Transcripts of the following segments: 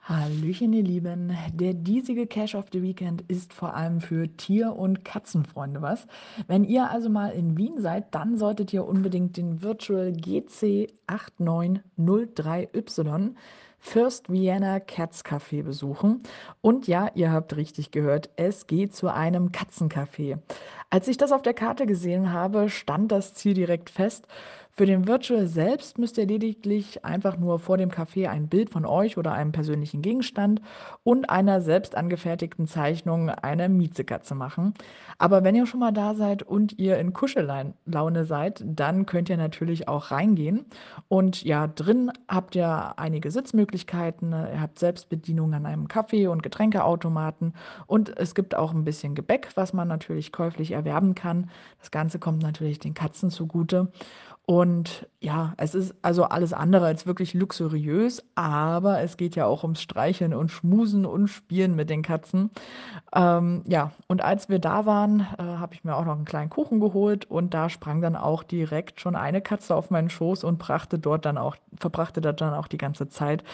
Hallöchen, ihr Lieben. Der diesige Cash of the Weekend ist vor allem für Tier- und Katzenfreunde was. Wenn ihr also mal in Wien seid, dann solltet ihr unbedingt den Virtual GC8903Y First Vienna Cats Café besuchen. Und ja, ihr habt richtig gehört, es geht zu einem Katzencafé. Als ich das auf der Karte gesehen habe, stand das Ziel direkt fest. Für den Virtual selbst müsst ihr lediglich einfach nur vor dem Café ein Bild von euch oder einem persönlichen Gegenstand und einer selbst angefertigten Zeichnung einer Miezekatze machen. Aber wenn ihr schon mal da seid und ihr in Kuschellaune seid, dann könnt ihr natürlich auch reingehen. Und ja, drin habt ihr einige Sitzmöglichkeiten. Ihr habt Selbstbedienung an einem Kaffee- und Getränkeautomaten. Und es gibt auch ein bisschen Gebäck, was man natürlich käuflich erwerben kann. Das Ganze kommt natürlich den Katzen zugute. Und ja, es ist also alles andere als wirklich luxuriös, aber es geht ja auch ums Streicheln und Schmusen und Spielen mit den Katzen. Ähm, ja, und als wir da waren, äh, habe ich mir auch noch einen kleinen Kuchen geholt und da sprang dann auch direkt schon eine Katze auf meinen Schoß und brachte dort dann auch, verbrachte dort dann auch die ganze Zeit,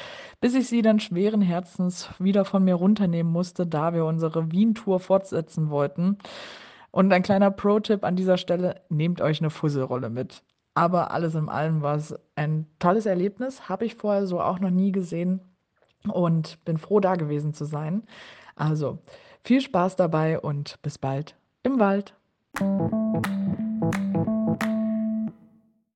bis ich sie dann schweren Herzens wieder von mir runternehmen musste, da wir unsere Wien-Tour fortsetzen wollten. Und ein kleiner Pro-Tipp an dieser Stelle, nehmt euch eine Fusselrolle mit. Aber alles in allem war es ein tolles Erlebnis, habe ich vorher so auch noch nie gesehen und bin froh, da gewesen zu sein. Also, viel Spaß dabei und bis bald im Wald.